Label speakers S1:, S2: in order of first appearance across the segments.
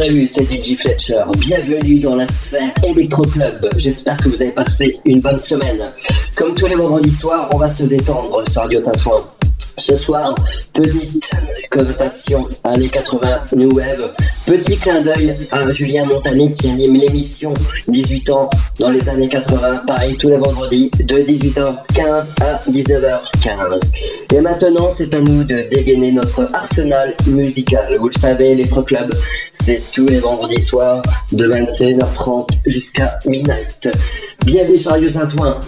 S1: Salut, c'est DJ Fletcher. Bienvenue dans la sphère Electro Club. J'espère que vous avez passé une bonne semaine. Comme tous les vendredis soirs, on va se détendre sur Radio Tintouin. Ce soir, petite connotation années 80 New Wave. Petit clin d'œil à Julien Montagny qui anime l'émission 18 ans dans les années 80. Pareil tous les vendredis de 18h15 à 19h15. Et maintenant, c'est à nous de dégainer notre arsenal musical. Vous le savez, Electro Club, c'est tous les vendredis soirs de 21h30 jusqu'à midnight. Bienvenue sur Radio Tintouin.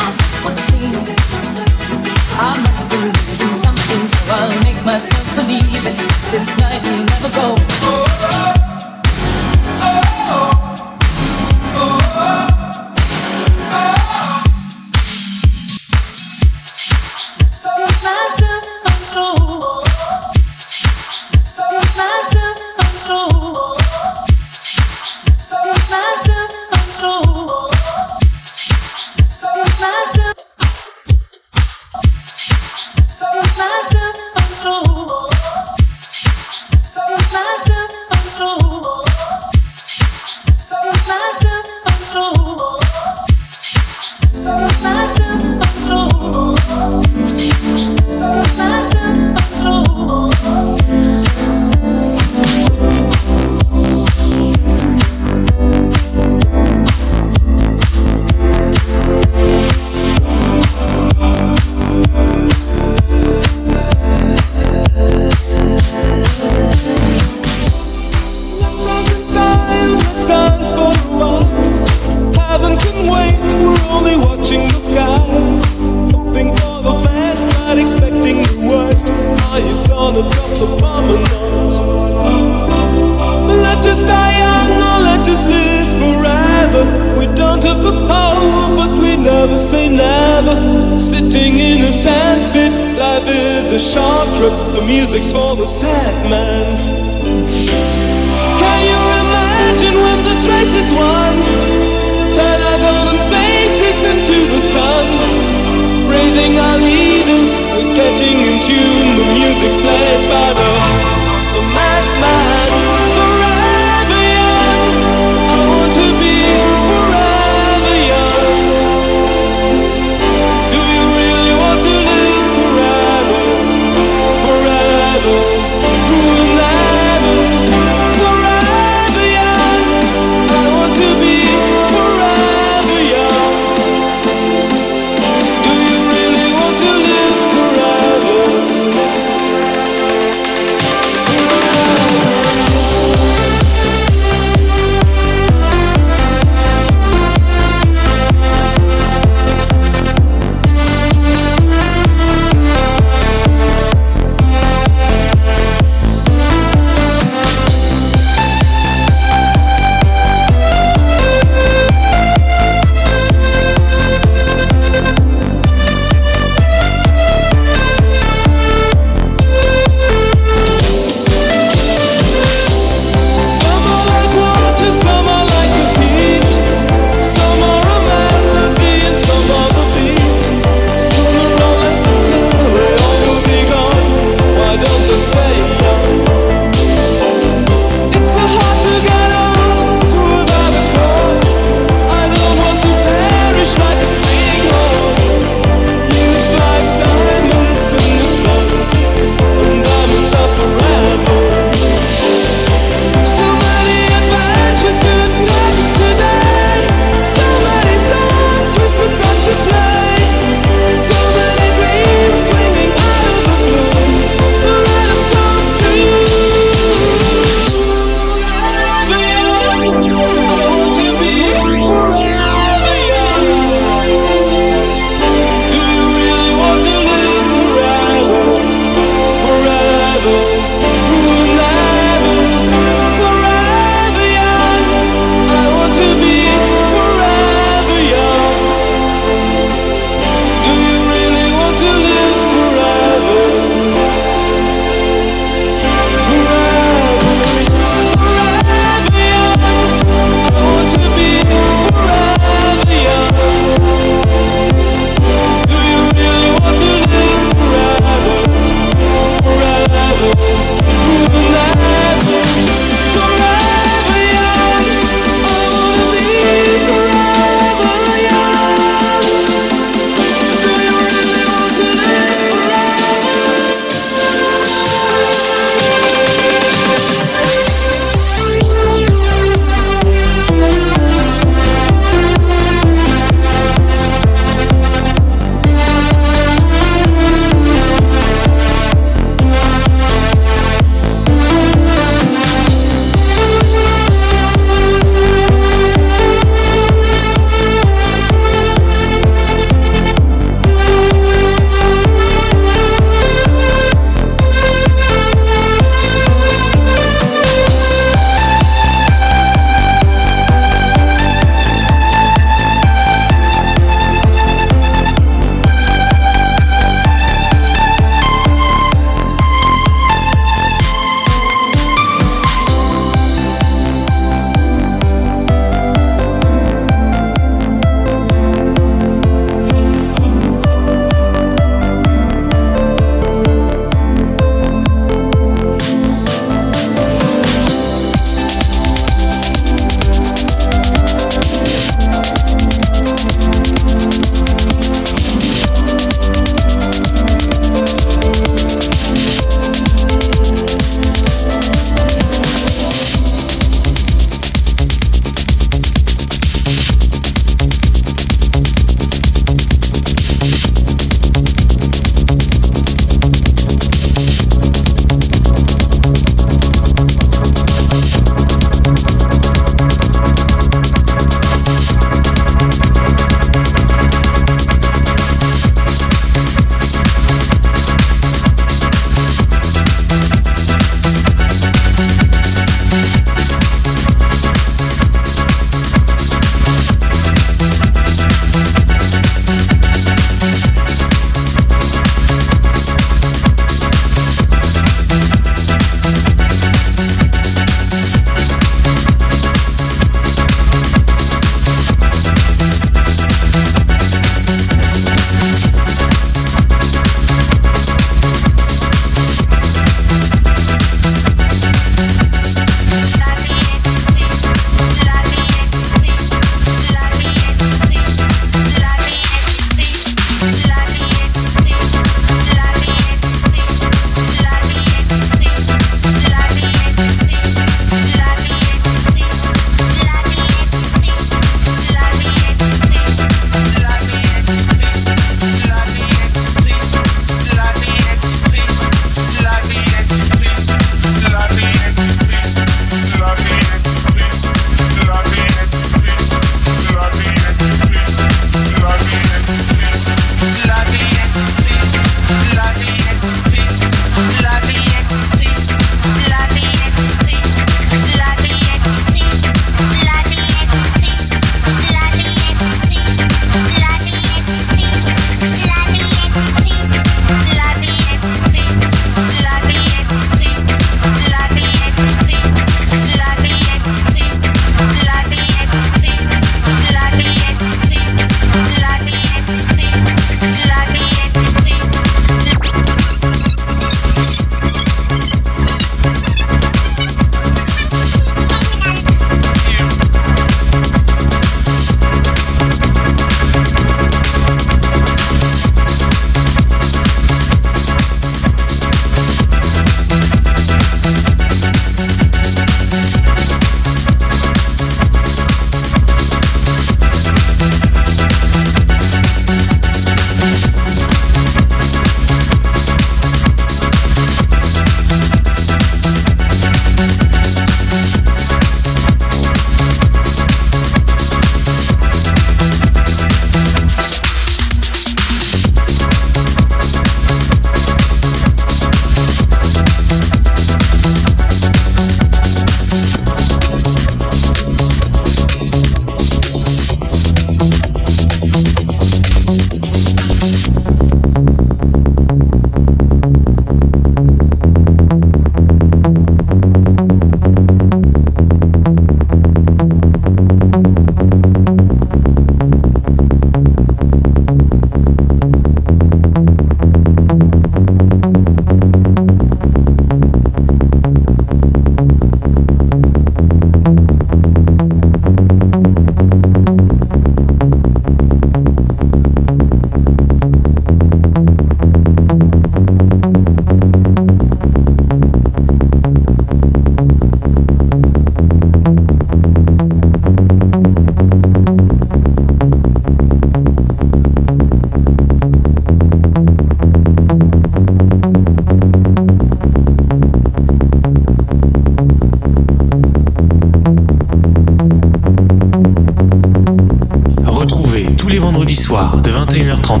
S2: 21h30 à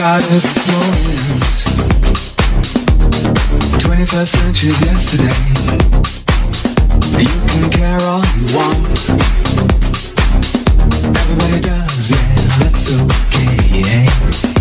S3: got small moment. 21st century's yesterday. You can all you want. Everybody does, yeah, that's okay, yeah.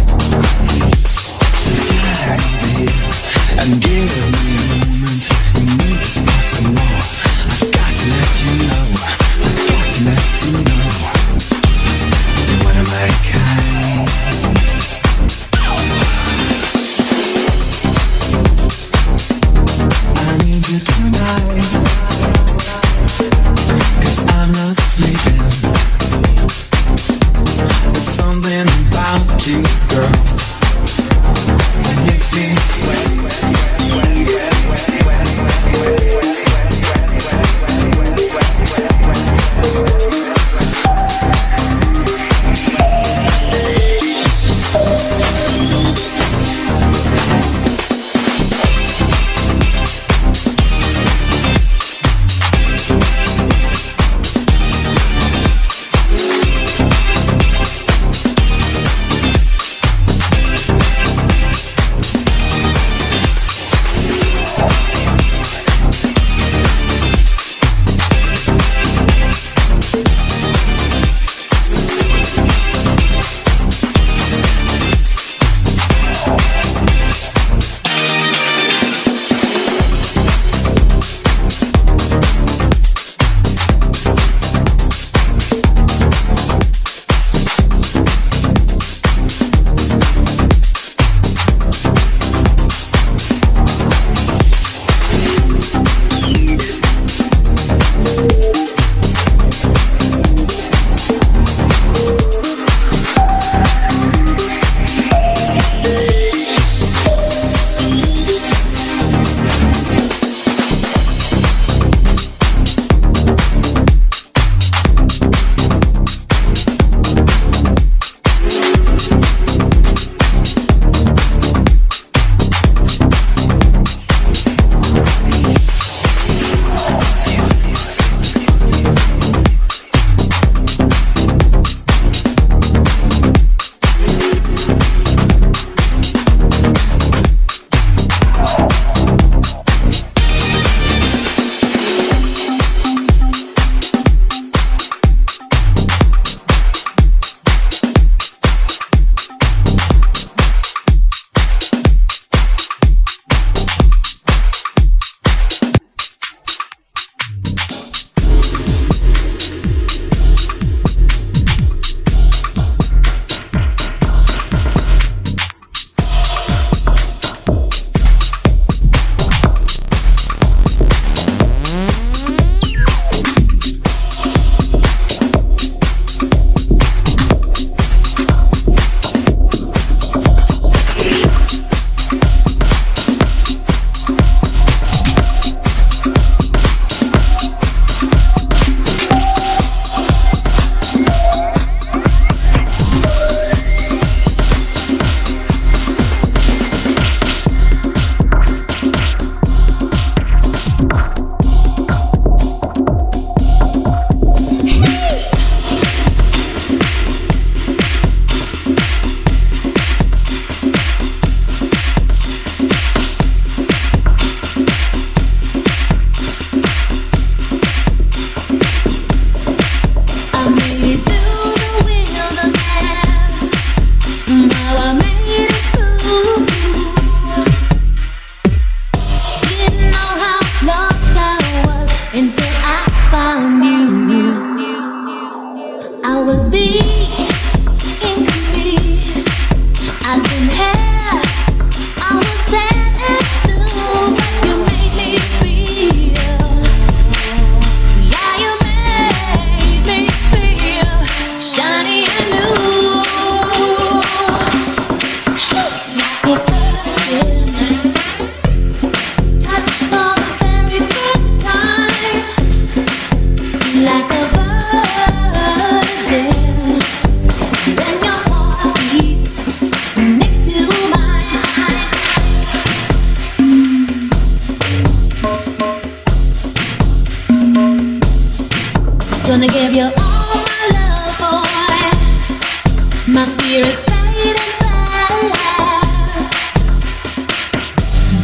S4: Gonna give you all my love, boy. My fear is fading fast.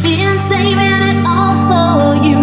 S4: Been saving
S5: it
S6: all for you.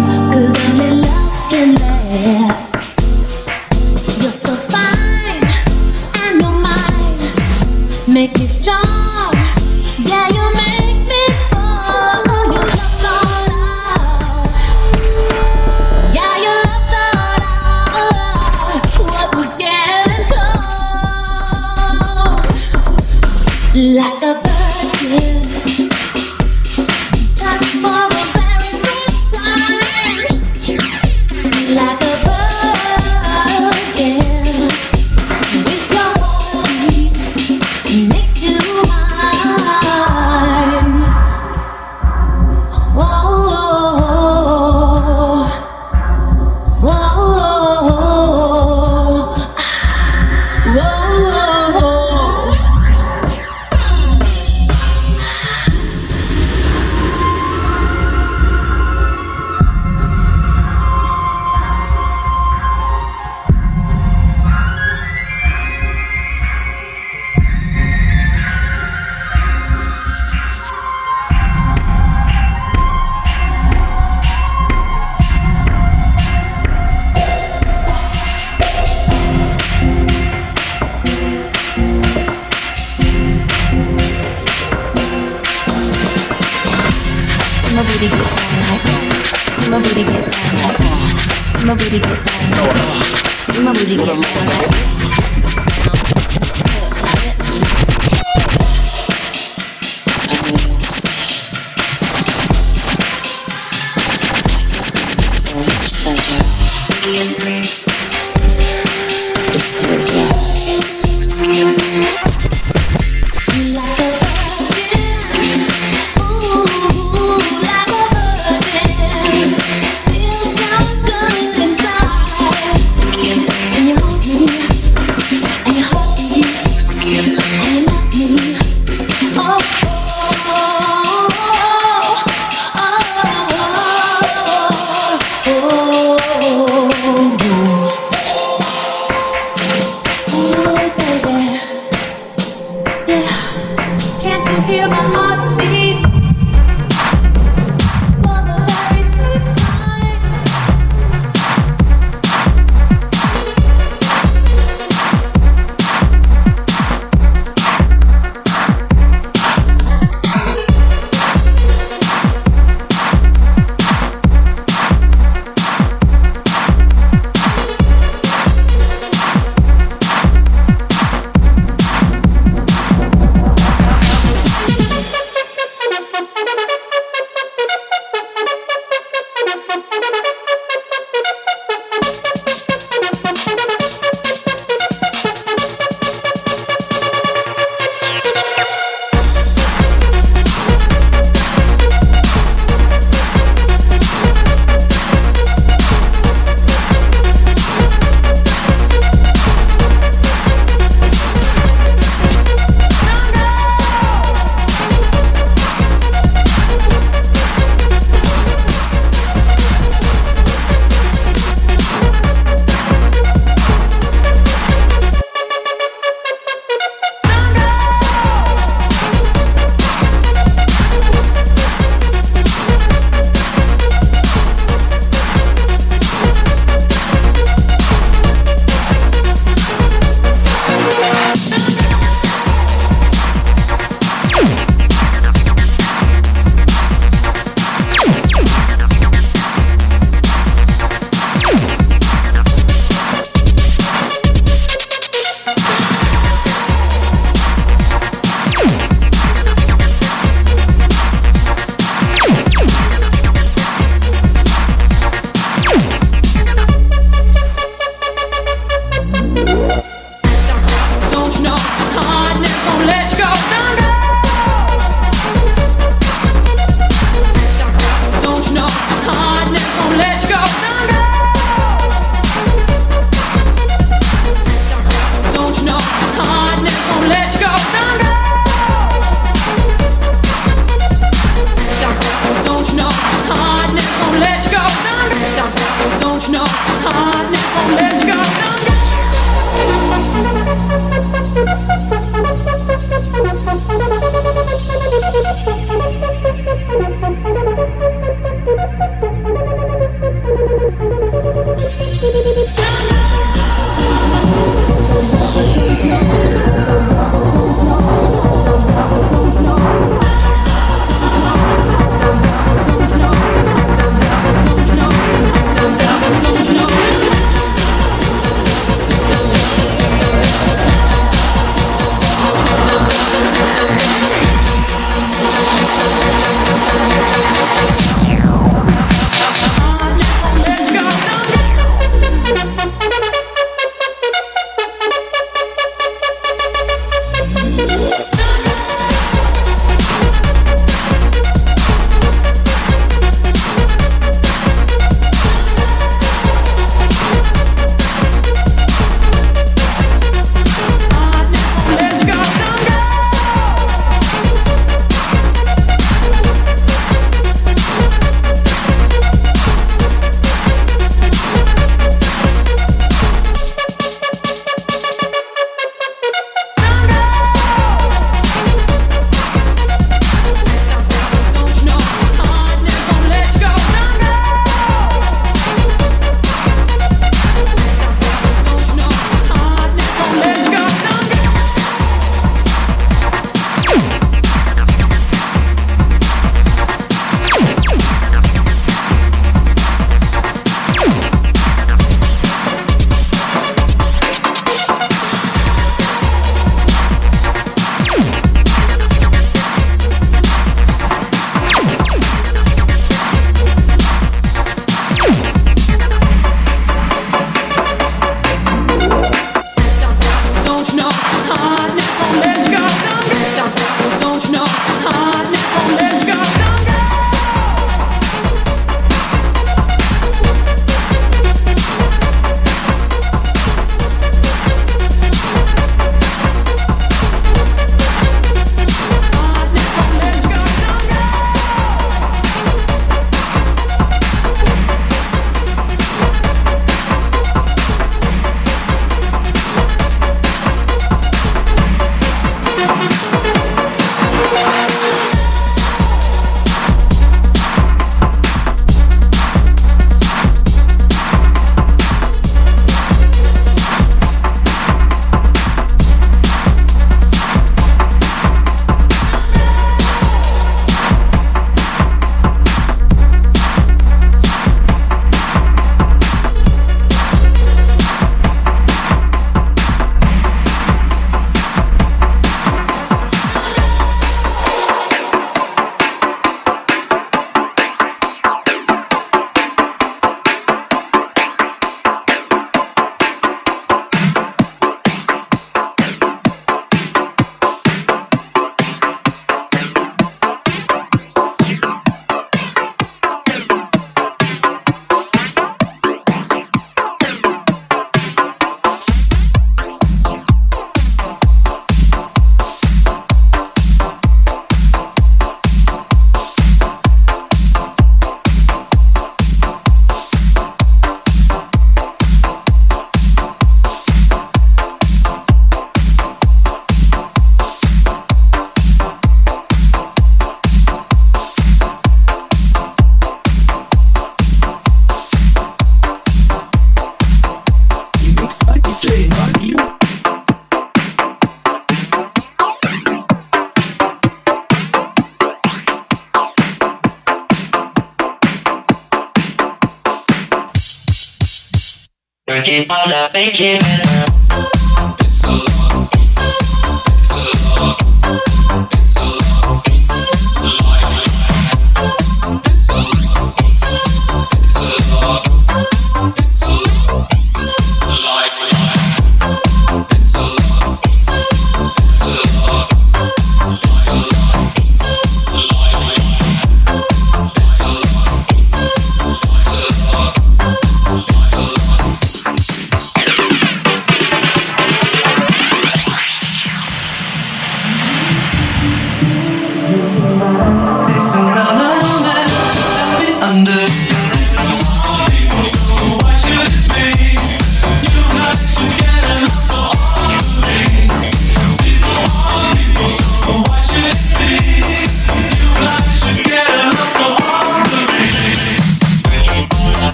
S3: Working on making it.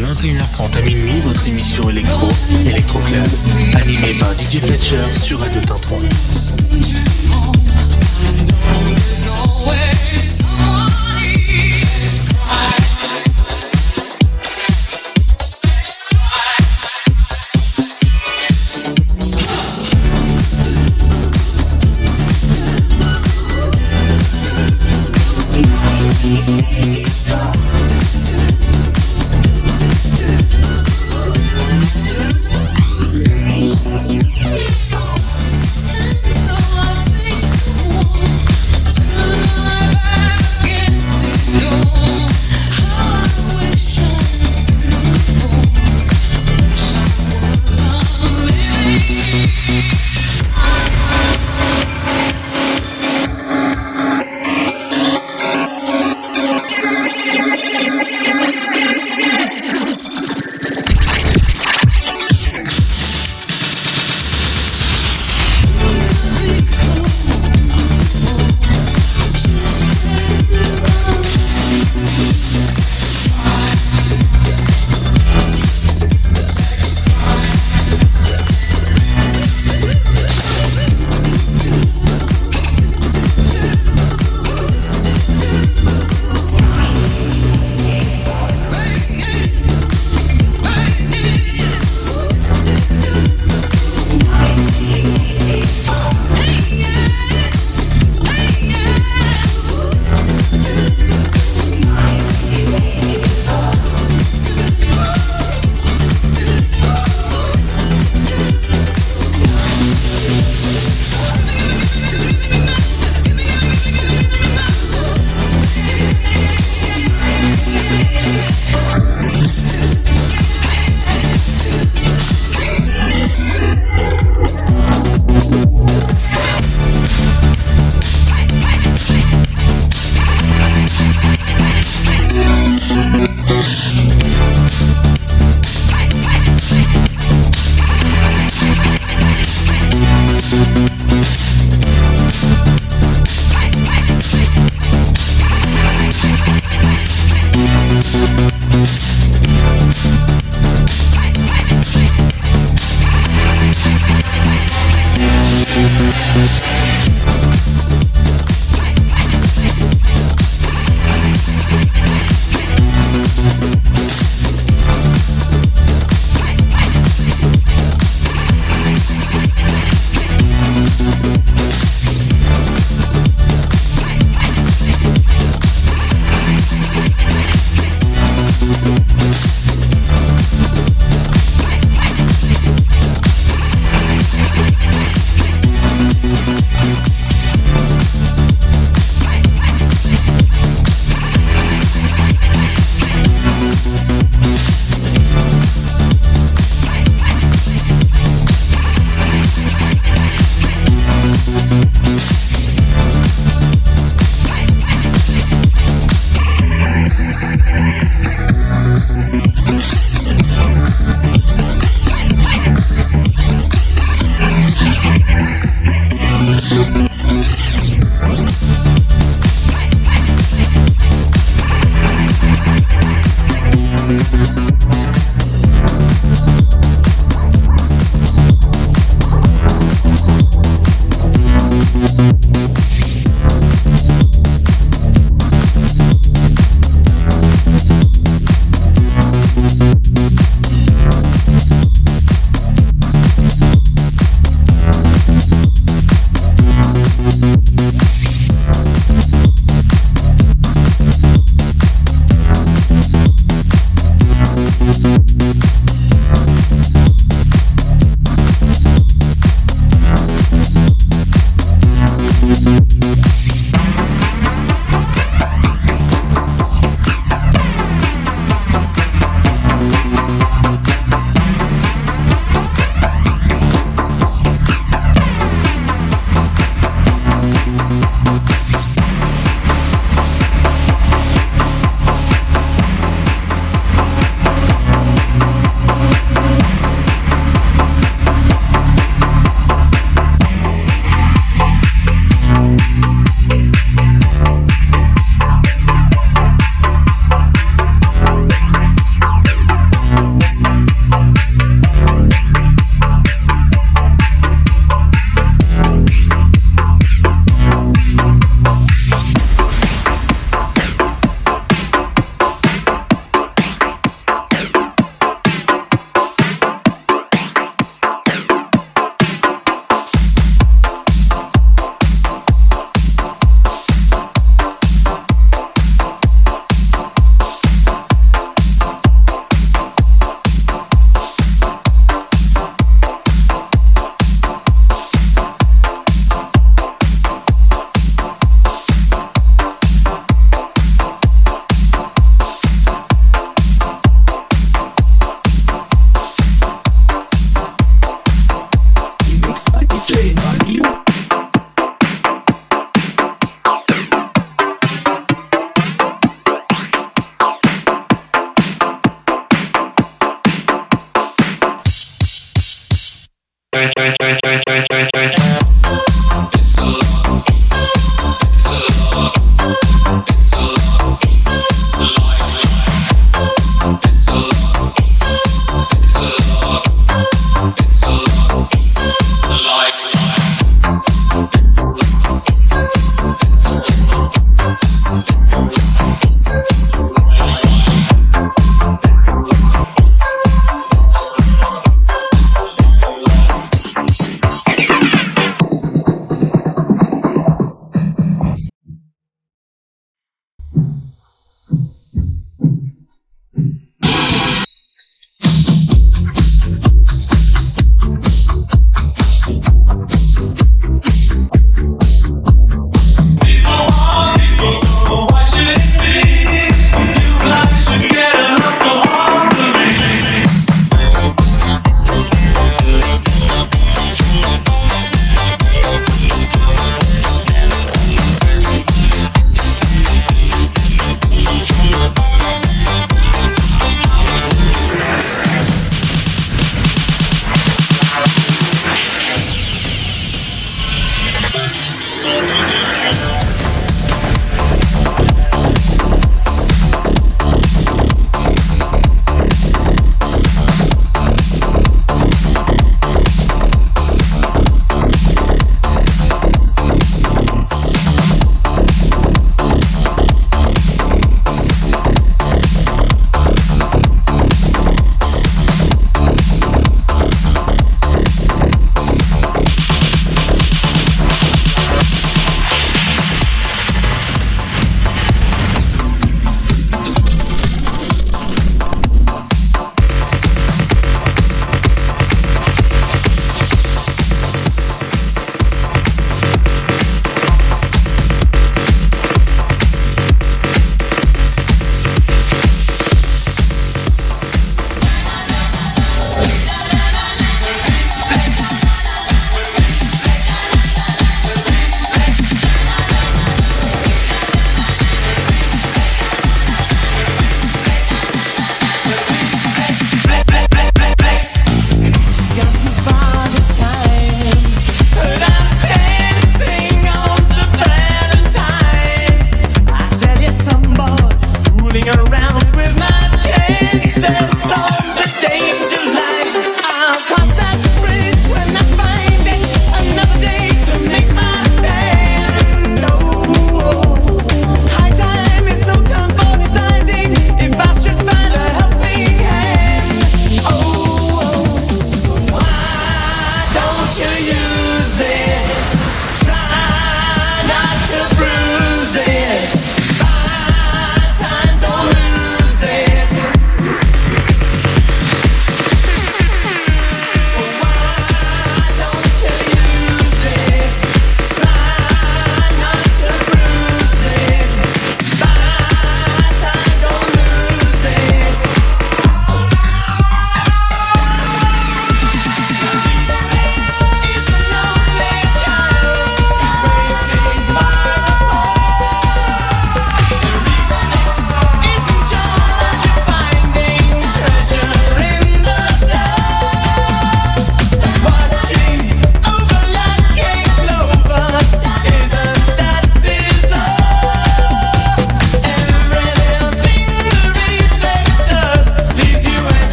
S7: 21h30 à minuit, votre émission électro, Electro Club, animée par DJ Fletcher sur Radio
S8: Temps 3.